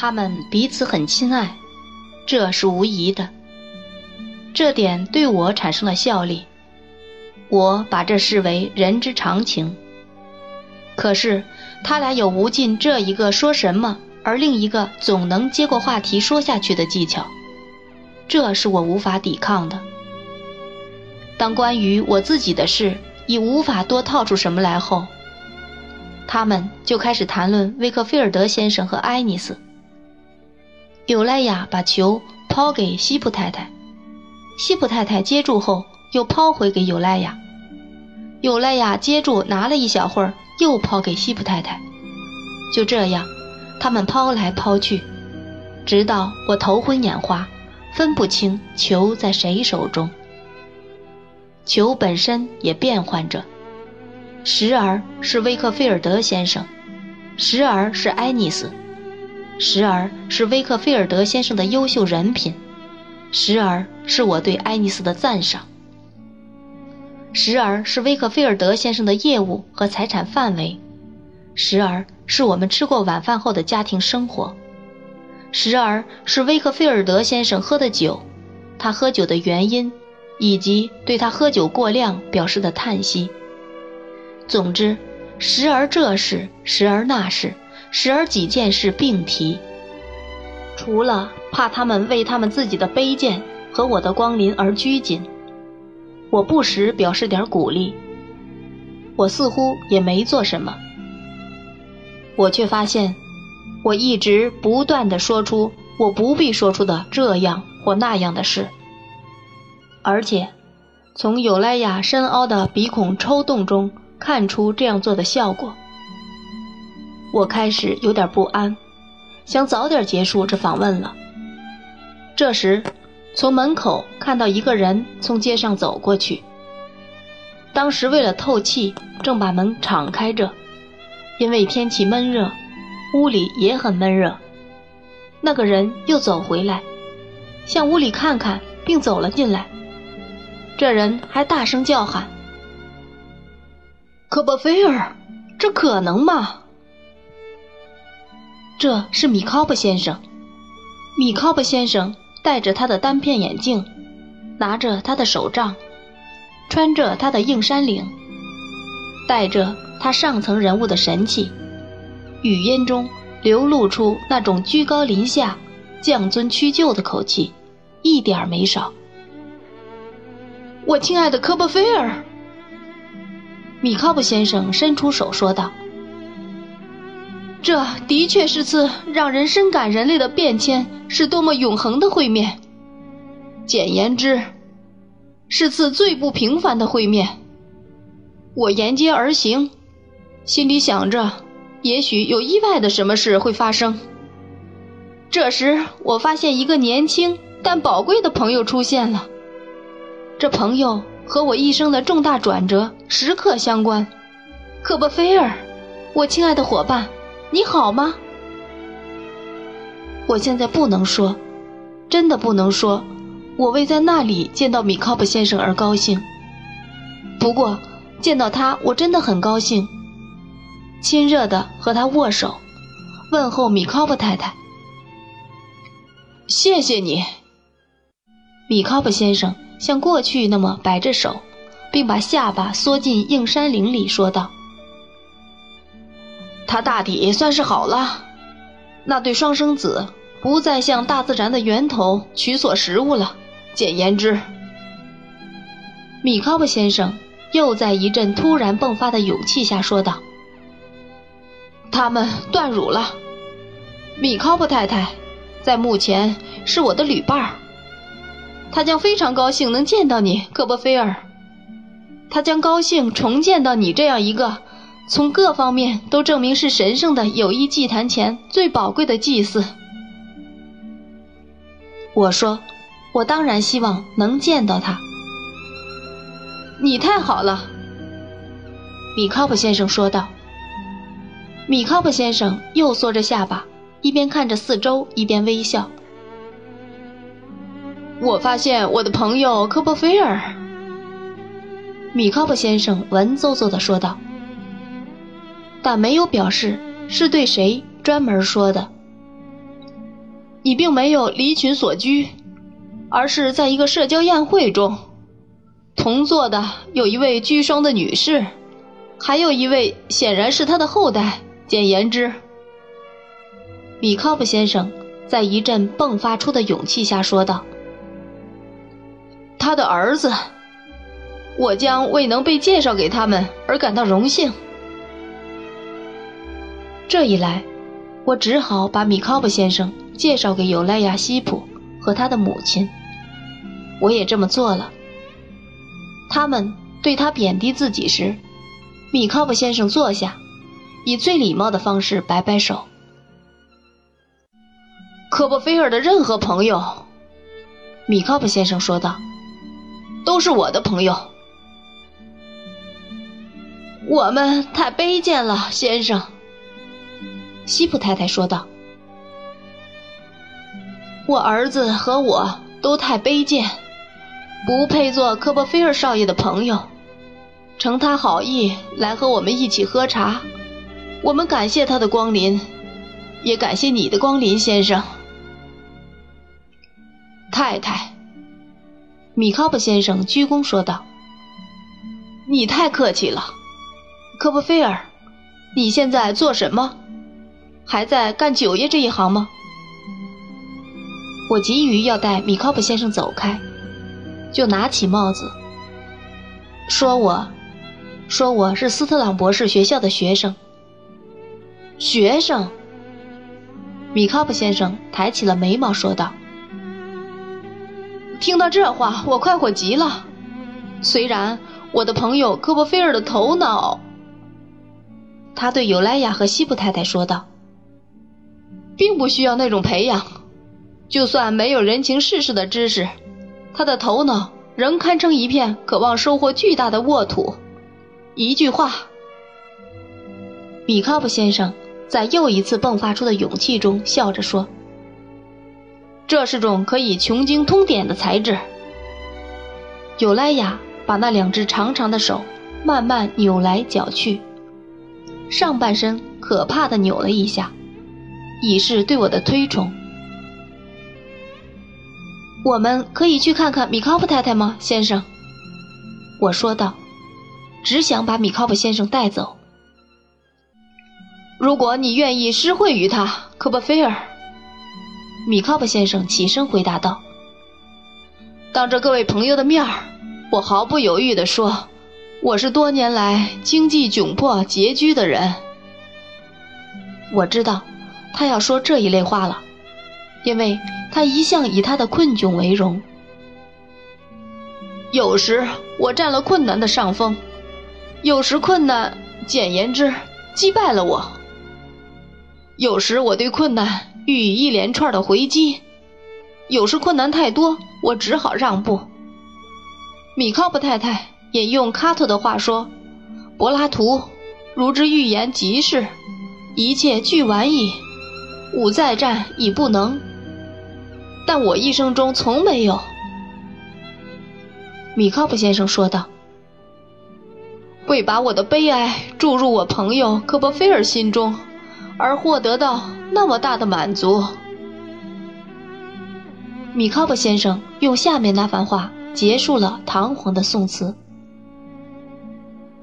他们彼此很亲爱，这是无疑的。这点对我产生了效力，我把这视为人之常情。可是他俩有无尽这一个说什么，而另一个总能接过话题说下去的技巧，这是我无法抵抗的。当关于我自己的事已无法多套出什么来后，他们就开始谈论威克菲尔德先生和爱丽丝。尤莱亚把球抛给西普太太。西普太太接住后，又抛回给尤莱亚。尤莱亚接住，拿了一小会儿，又抛给西普太太。就这样，他们抛来抛去，直到我头昏眼花，分不清球在谁手中。球本身也变换着，时而是威克菲尔德先生，时而是埃尼斯，时而是威克菲尔德先生的优秀人品。时而是我对爱丽丝的赞赏，时而是威克菲尔德先生的业务和财产范围，时而是我们吃过晚饭后的家庭生活，时而是威克菲尔德先生喝的酒，他喝酒的原因，以及对他喝酒过量表示的叹息。总之，时而这事，时而那事，时而几件事并提。除了怕他们为他们自己的卑贱和我的光临而拘谨，我不时表示点鼓励。我似乎也没做什么，我却发现，我一直不断地说出我不必说出的这样或那样的事，而且，从尤莱亚深凹的鼻孔抽动中看出这样做的效果。我开始有点不安。想早点结束这访问了。这时，从门口看到一个人从街上走过去。当时为了透气，正把门敞开着，因为天气闷热，屋里也很闷热。那个人又走回来，向屋里看看，并走了进来。这人还大声叫喊：“科波菲尔，这可能吗？”这是米考布先生。米考布先生戴着他的单片眼镜，拿着他的手杖，穿着他的硬衫领，带着他上层人物的神气，语音中流露出那种居高临下、降尊屈就的口气，一点没少。我亲爱的科波菲尔，米考布先生伸出手说道。这的确是次让人深感人类的变迁是多么永恒的会面。简言之，是次最不平凡的会面。我沿街而行，心里想着，也许有意外的什么事会发生。这时，我发现一个年轻但宝贵的朋友出现了。这朋友和我一生的重大转折时刻相关。科波菲尔，我亲爱的伙伴。你好吗？我现在不能说，真的不能说，我为在那里见到米考布先生而高兴。不过见到他，我真的很高兴，亲热的和他握手，问候米考布太太。谢谢你，米考布先生像过去那么摆着手，并把下巴缩进硬山岭里，说道。他大抵算是好了，那对双生子不再向大自然的源头取所食物了。简言之，米考布先生又在一阵突然迸发的勇气下说道：“他们断乳了。米考布太太在目前是我的旅伴儿，他将非常高兴能见到你，科波菲尔。他将高兴重见到你这样一个。”从各方面都证明是神圣的友谊祭坛前最宝贵的祭祀。我说，我当然希望能见到他。你太好了，米考普先生说道。米考普先生又缩着下巴，一边看着四周，一边微笑。我发现我的朋友科波菲尔，米考普先生文绉绉地说道。但没有表示是对谁专门说的。你并没有离群所居，而是在一个社交宴会中，同坐的有一位居生的女士，还有一位显然是她的后代。简言之，米考布先生在一阵迸发出的勇气下说道：“他的儿子，我将为能被介绍给他们而感到荣幸。”这一来，我只好把米考布先生介绍给尤莱亚·西普和他的母亲。我也这么做了。他们对他贬低自己时，米考布先生坐下。以最礼貌的方式摆摆手。科波菲尔的任何朋友，米考布先生说道，都是我的朋友。我们太卑贱了，先生。西普太太说道，我儿子和我都太卑贱，不配做科波菲尔少爷的朋友。承他好意来和我们一起喝茶。我们感谢他的光临，也感谢你的光临，先生。太太，米考布先生鞠躬说道：“你太客气了，科波菲尔，你现在做什么？还在干酒业这一行吗？”我急于要带米考普先生走开，就拿起帽子，说：“我，说我是斯特朗博士学校的学生。”学生，米考普先生抬起了眉毛说道：“听到这话，我快活极了。虽然我的朋友科波菲尔的头脑，他对尤莱亚和西布太太说道，并不需要那种培养。就算没有人情世事的知识，他的头脑仍堪称一片渴望收获巨大的沃土。一句话，米卡普先生。”在又一次迸发出的勇气中，笑着说：“这是种可以穷经通典的材质。”尤莱雅把那两只长长的手慢慢扭来绞去，上半身可怕的扭了一下，以示对我的推崇。我们可以去看看米考普太太吗，先生？我说道，只想把米考普先生带走。如果你愿意施惠于他，科波菲尔，米考普先生起身回答道：“当着各位朋友的面儿，我毫不犹豫地说，我是多年来经济窘迫、拮据的人。我知道他要说这一类话了，因为他一向以他的困窘为荣。有时我占了困难的上风，有时困难，简言之，击败了我。”有时我对困难予以一连串的回击，有时困难太多，我只好让步。米考布太太引用卡特的话说：“柏拉图如之预言极是，一切俱完矣，吾再战已不能。”但我一生中从没有。米考布先生说道：“为把我的悲哀注入我朋友科波菲尔心中。”而获得到那么大的满足，米考布先生用下面那番话结束了堂皇的宋词：“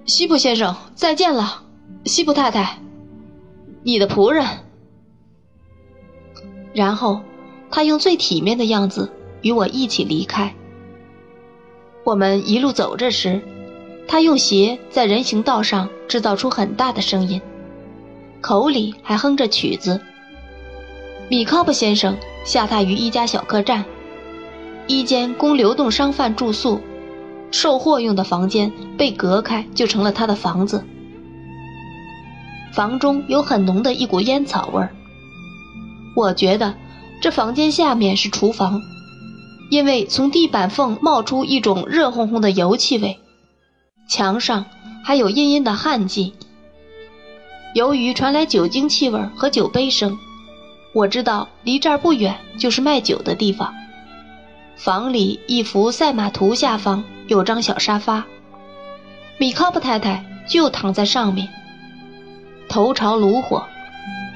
西普先生，再见了，西普太太，你的仆人。”然后他用最体面的样子与我一起离开。我们一路走着时，他用鞋在人行道上制造出很大的声音。口里还哼着曲子。米考布先生下榻于一家小客栈，一间供流动商贩住宿、售货用的房间被隔开，就成了他的房子。房中有很浓的一股烟草味儿。我觉得这房间下面是厨房，因为从地板缝冒出一种热烘烘的油气味，墙上还有阴阴的汗迹。由于传来酒精气味和酒杯声，我知道离这儿不远就是卖酒的地方。房里一幅赛马图下方有张小沙发，米考布太太就躺在上面，头朝炉火，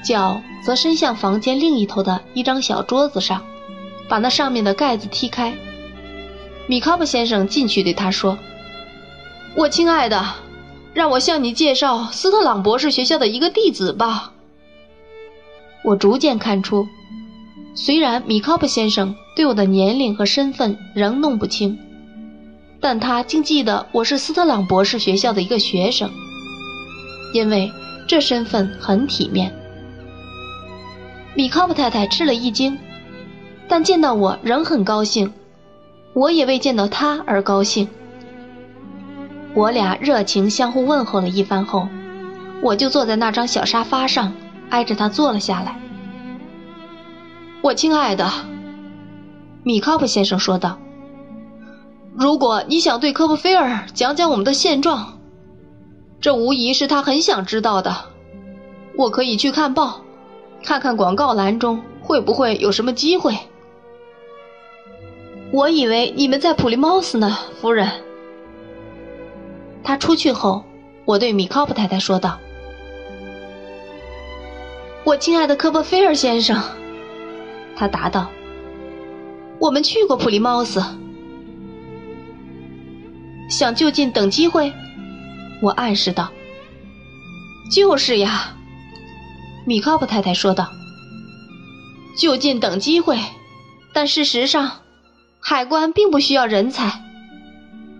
脚则伸向房间另一头的一张小桌子上，把那上面的盖子踢开。米卡布先生进去对他说：“我亲爱的，让我向你介绍斯特朗博士学校的一个弟子吧。”我逐渐看出，虽然米卡布先生对我的年龄和身份仍弄不清，但他竟记得我是斯特朗博士学校的一个学生，因为这身份很体面。米考布太太吃了一惊，但见到我仍很高兴，我也为见到他而高兴。我俩热情相互问候了一番后，我就坐在那张小沙发上。挨着他坐了下来。我亲爱的，米考普先生说道：“如果你想对科布菲尔讲讲我们的现状，这无疑是他很想知道的。我可以去看报，看看广告栏中会不会有什么机会。”我以为你们在普利茅斯呢，夫人。他出去后，我对米考普太太说道。我亲爱的科波菲尔先生，他答道：“我们去过普利茅斯，想就近等机会。”我暗示道：“就是呀。”米考普太太说道：“就近等机会，但事实上，海关并不需要人才。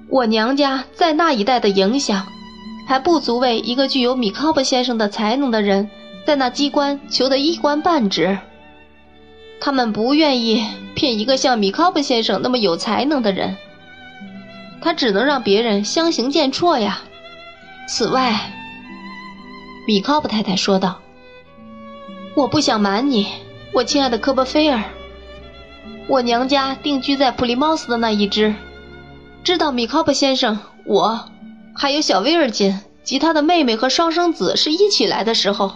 我娘家在那一带的影响，还不足为一个具有米考普先生的才能的人。”在那机关求得一官半职，他们不愿意骗一个像米考布先生那么有才能的人，他只能让别人相形见绌呀。此外，米考布太太说道：“我不想瞒你，我亲爱的科波菲尔，我娘家定居在普利茅斯的那一支，知道米考布先生，我还有小威尔金及他的妹妹和双生子是一起来的时候。”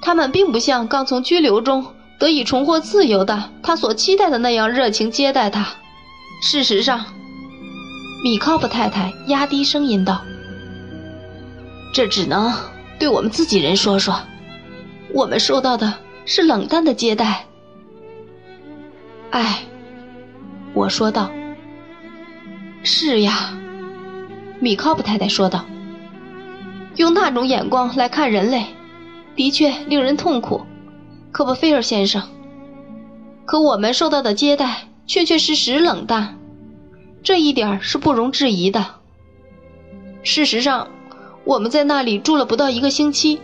他们并不像刚从拘留中得以重获自由的他所期待的那样热情接待他。事实上，米考布太太压低声音道：“这只能对我们自己人说说，我们受到的是冷淡的接待。”哎，我说道：“是呀。”米考布太太说道：“用那种眼光来看人类。”的确令人痛苦，科波菲尔先生。可我们受到的接待确确实实冷淡，这一点是不容置疑的。事实上，我们在那里住了不到一个星期，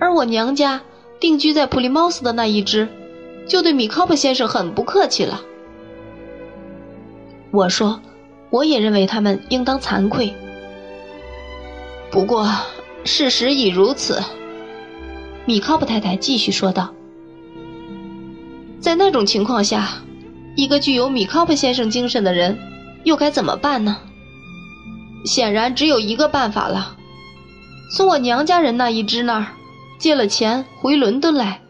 而我娘家定居在普利茅斯的那一支，就对米考普先生很不客气了。我说，我也认为他们应当惭愧。不过，事实已如此。米考布太太继续说道：“在那种情况下，一个具有米考布先生精神的人，又该怎么办呢？显然只有一个办法了：从我娘家人那一支那儿借了钱回伦敦来，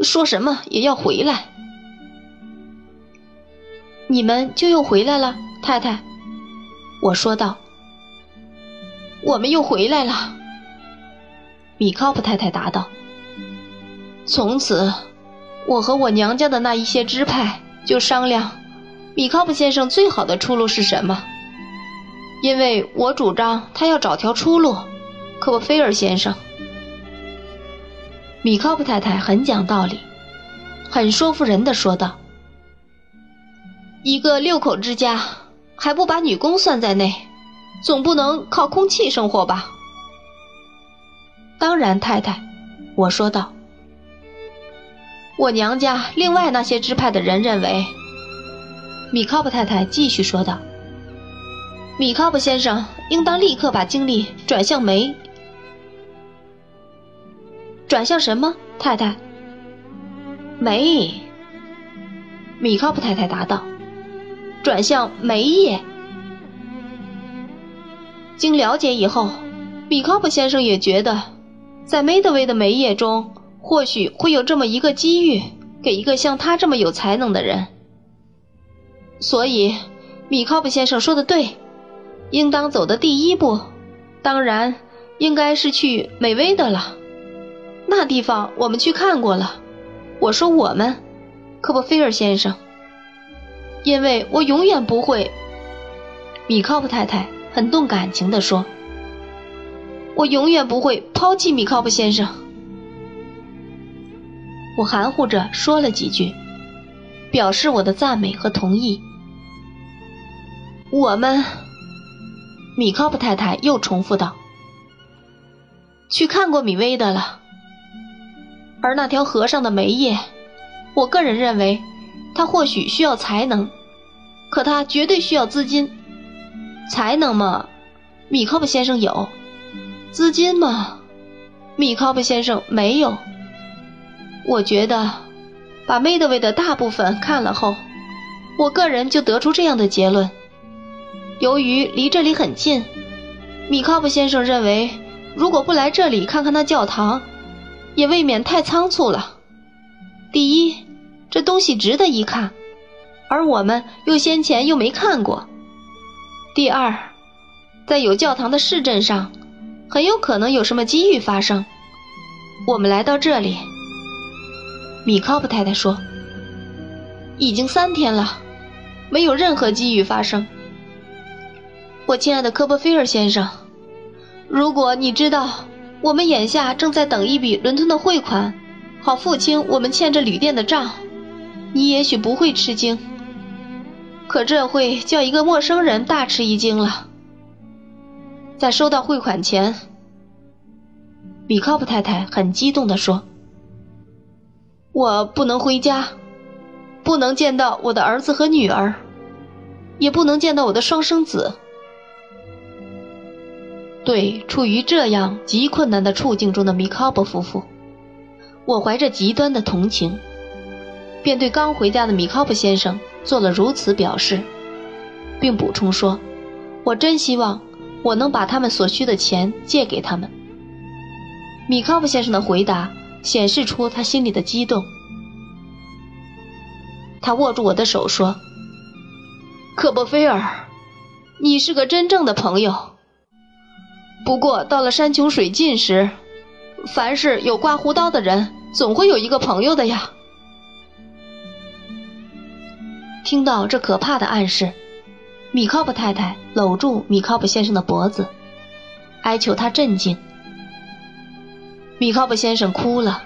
说什么也要回来。你们就又回来了，太太。”我说道：“我们又回来了。”米考布太太答道。从此，我和我娘家的那一些支派就商量，米考布先生最好的出路是什么？因为我主张他要找条出路。科波菲尔先生，米考布太太很讲道理，很说服人的说道：“一个六口之家，还不把女工算在内，总不能靠空气生活吧？”当然，太太，我说道。我娘家另外那些支派的人认为，米考布太太继续说道：“米考布先生应当立刻把精力转向煤，转向什么？太太，煤。”米考布太太答道：“转向煤业。”经了解以后，米考布先生也觉得，在梅德威的煤业中。或许会有这么一个机遇，给一个像他这么有才能的人。所以，米考布先生说的对，应当走的第一步，当然应该是去美威的了。那地方我们去看过了。我说我们，科波菲尔先生，因为我永远不会。米考普太太很动感情地说：“我永远不会抛弃米考普先生。”我含糊着说了几句，表示我的赞美和同意。我们，米考普太太又重复道：“去看过米薇的了。”而那条河上的煤业，我个人认为，他或许需要才能，可他绝对需要资金。才能嘛，米考布先生有；资金嘛，米考布先生没有。我觉得，把梅德韦的大部分看了后，我个人就得出这样的结论：由于离这里很近，米考布先生认为，如果不来这里看看那教堂。也未免太仓促了。第一，这东西值得一看，而我们又先前又没看过。第二，在有教堂的市镇上，很有可能有什么机遇发生。我们来到这里，米考普太太说，已经三天了，没有任何机遇发生。我亲爱的科波菲尔先生，如果你知道。我们眼下正在等一笔伦敦的汇款，好付清我们欠着旅店的账。你也许不会吃惊，可这会叫一个陌生人大吃一惊了。在收到汇款前，米考普太太很激动地说：“我不能回家，不能见到我的儿子和女儿，也不能见到我的双生子。”对处于这样极困难的处境中的米考伯夫妇，我怀着极端的同情，便对刚回家的米考伯先生做了如此表示，并补充说：“我真希望我能把他们所需的钱借给他们。”米考伯先生的回答显示出他心里的激动，他握住我的手说：“科波菲尔，你是个真正的朋友。”不过到了山穷水尽时，凡是有刮胡刀的人，总会有一个朋友的呀。听到这可怕的暗示，米考布太太搂住米考布先生的脖子，哀求他镇静。米考布先生哭了，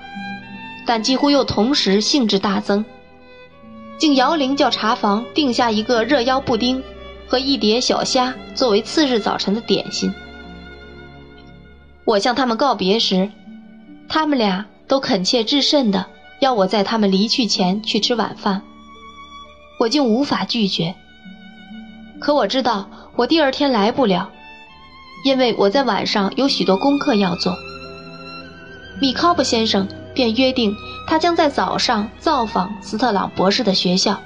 但几乎又同时兴致大增，竟摇铃叫茶房定下一个热腰布丁和一碟小虾作为次日早晨的点心。我向他们告别时，他们俩都恳切至甚的要我在他们离去前去吃晚饭，我竟无法拒绝。可我知道我第二天来不了，因为我在晚上有许多功课要做。米考布先生便约定他将在早上造访斯特朗博士的学校，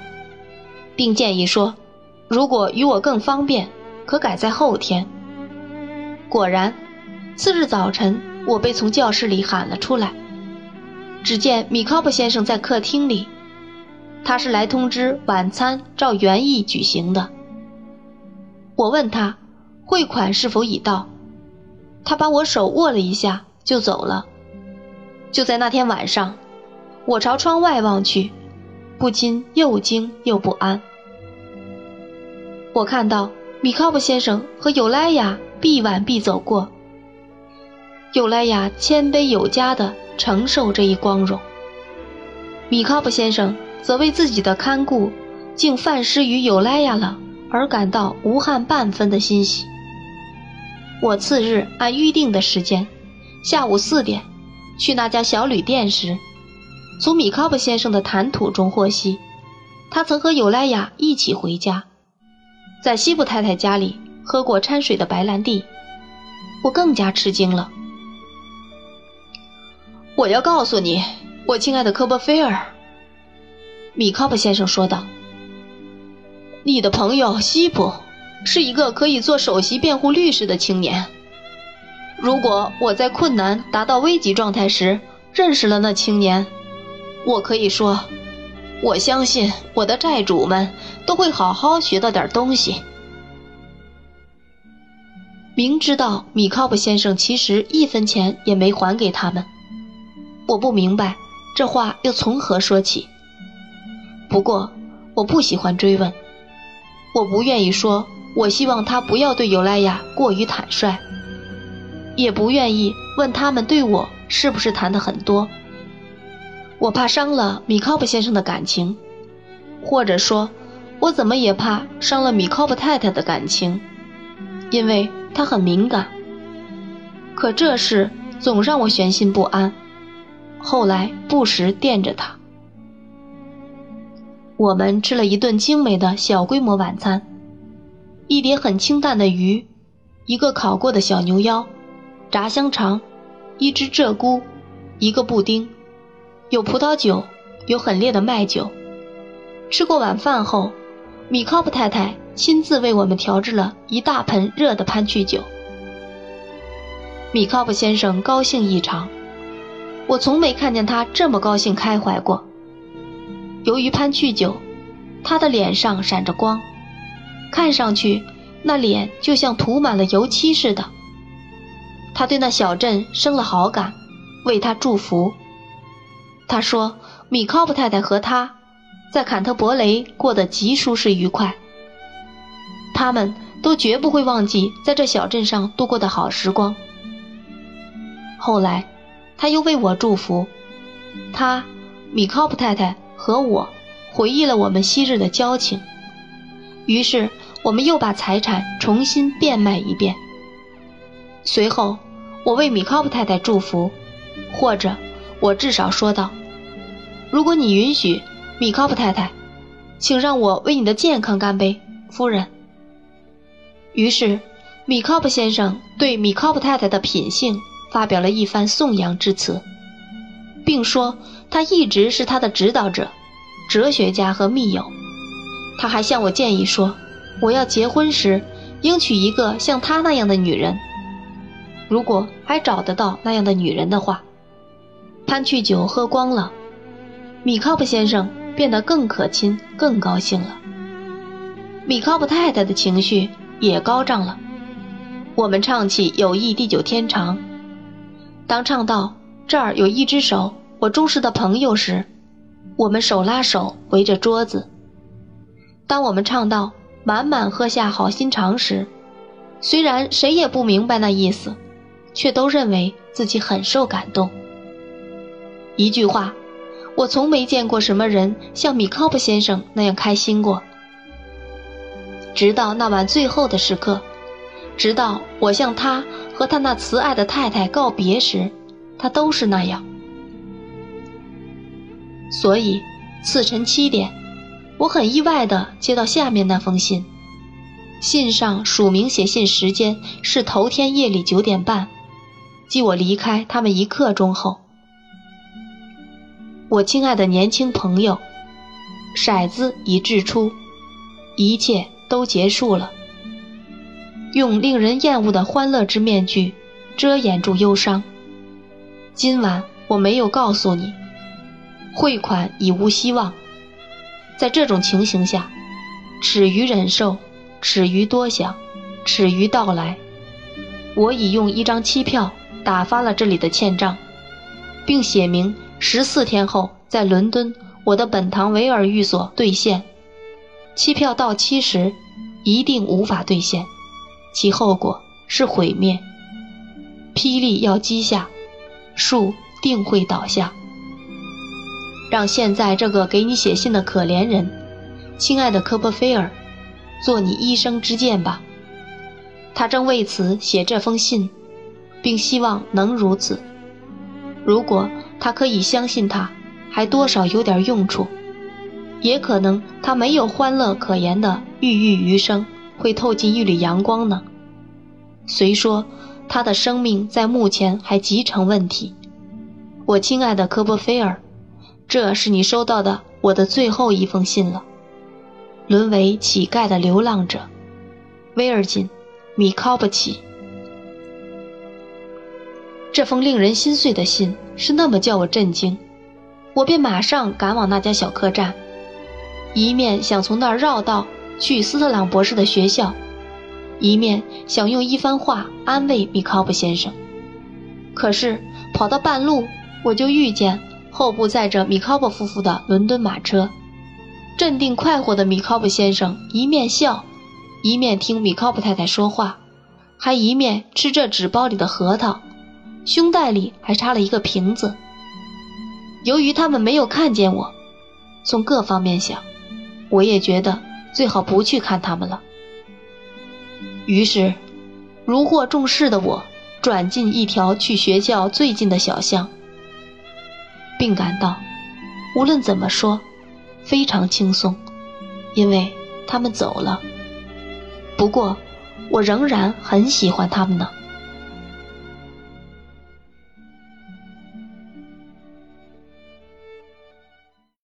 并建议说，如果与我更方便，可改在后天。果然。次日早晨，我被从教室里喊了出来。只见米考布先生在客厅里，他是来通知晚餐照原意举行的。我问他汇款是否已到，他把我手握了一下就走了。就在那天晚上，我朝窗外望去，不禁又惊又不安。我看到米考布先生和尤莱亚臂挽臂走过。尤莱娅谦卑有加地承受这一光荣，米卡布先生则为自己的看顾竟犯失于尤莱娅了而感到无憾半分的欣喜。我次日按预定的时间，下午四点去那家小旅店时，从米卡布先生的谈吐中获悉，他曾和尤莱娅一起回家，在西部太太家里喝过掺水的白兰地。我更加吃惊了。我要告诉你，我亲爱的科波菲尔，米考普先生说道：“你的朋友西普是一个可以做首席辩护律师的青年。如果我在困难达到危急状态时认识了那青年，我可以说，我相信我的债主们都会好好学到点东西。明知道米考普先生其实一分钱也没还给他们。”我不明白这话又从何说起。不过我不喜欢追问，我不愿意说，我希望他不要对尤莱亚过于坦率，也不愿意问他们对我是不是谈的很多。我怕伤了米考布先生的感情，或者说，我怎么也怕伤了米考布太太的感情，因为她很敏感。可这事总让我悬心不安，后来不时惦着他。我们吃了一顿精美的小规模晚餐，一碟很清淡的鱼，一个烤过的小牛腰，炸香肠，一只鹧鸪，一个布丁。有葡萄酒，有很烈的麦酒。吃过晚饭后，米考普太太亲自为我们调制了一大盆热的潘趣酒。米考普先生高兴异常，我从没看见他这么高兴开怀过。由于潘趣酒，他的脸上闪着光，看上去那脸就像涂满了油漆似的。他对那小镇生了好感，为他祝福。他说：“米考布太太和他，在坎特伯雷过得极舒适愉快。他们都绝不会忘记在这小镇上度过的好时光。”后来，他又为我祝福，他、米考普太太和我回忆了我们昔日的交情。于是，我们又把财产重新变卖一遍。随后，我为米考普太太祝福，或者我至少说道。如果你允许，米考普太太，请让我为你的健康干杯，夫人。于是，米考普先生对米考普太太的品性发表了一番颂扬之词，并说他一直是他的指导者、哲学家和密友。他还向我建议说，我要结婚时应娶一个像他那样的女人，如果还找得到那样的女人的话。潘去酒喝光了。米考普先生变得更可亲、更高兴了。米考普太太的情绪也高涨了。我们唱起《友谊地久天长》，当唱到这儿有一只手，我忠实的朋友时，我们手拉手围着桌子。当我们唱到满满喝下好心肠时，虽然谁也不明白那意思，却都认为自己很受感动。一句话。我从没见过什么人像米考普先生那样开心过。直到那晚最后的时刻，直到我向他和他那慈爱的太太告别时，他都是那样。所以，次晨七点，我很意外地接到下面那封信。信上署名写信时间是头天夜里九点半，即我离开他们一刻钟后。我亲爱的年轻朋友，骰子已掷出，一切都结束了。用令人厌恶的欢乐之面具遮掩住忧伤。今晚我没有告诉你，汇款已无希望。在这种情形下，耻于忍受，耻于多想，耻于到来。我已用一张期票打发了这里的欠账，并写明。十四天后，在伦敦我的本堂维尔寓所兑现，期票到期时一定无法兑现，其后果是毁灭。霹雳要击下，树定会倒下。让现在这个给你写信的可怜人，亲爱的科波菲尔，做你一生之剑吧。他正为此写这封信，并希望能如此。如果。他可以相信，他还多少有点用处，也可能他没有欢乐可言的郁郁余生会透进一缕阳光呢。虽说他的生命在目前还极成问题，我亲爱的科波菲尔，这是你收到的我的最后一封信了。沦为乞丐的流浪者，威尔金·米考布奇。这封令人心碎的信是那么叫我震惊，我便马上赶往那家小客栈，一面想从那儿绕道去斯特朗博士的学校，一面想用一番话安慰米考普先生。可是跑到半路，我就遇见后部载着米考伯夫妇的伦敦马车。镇定快活的米考布先生一面笑，一面听米考布太太说话，还一面吃着纸包里的核桃，胸袋里还插了一个瓶子。由于他们没有看见我，从各方面想，我也觉得最好不去看他们了。于是，如获重视的我转进一条去学校最近的小巷，并感到，无论怎么说。非常轻松，因为他们走了。不过，我仍然很喜欢他们呢。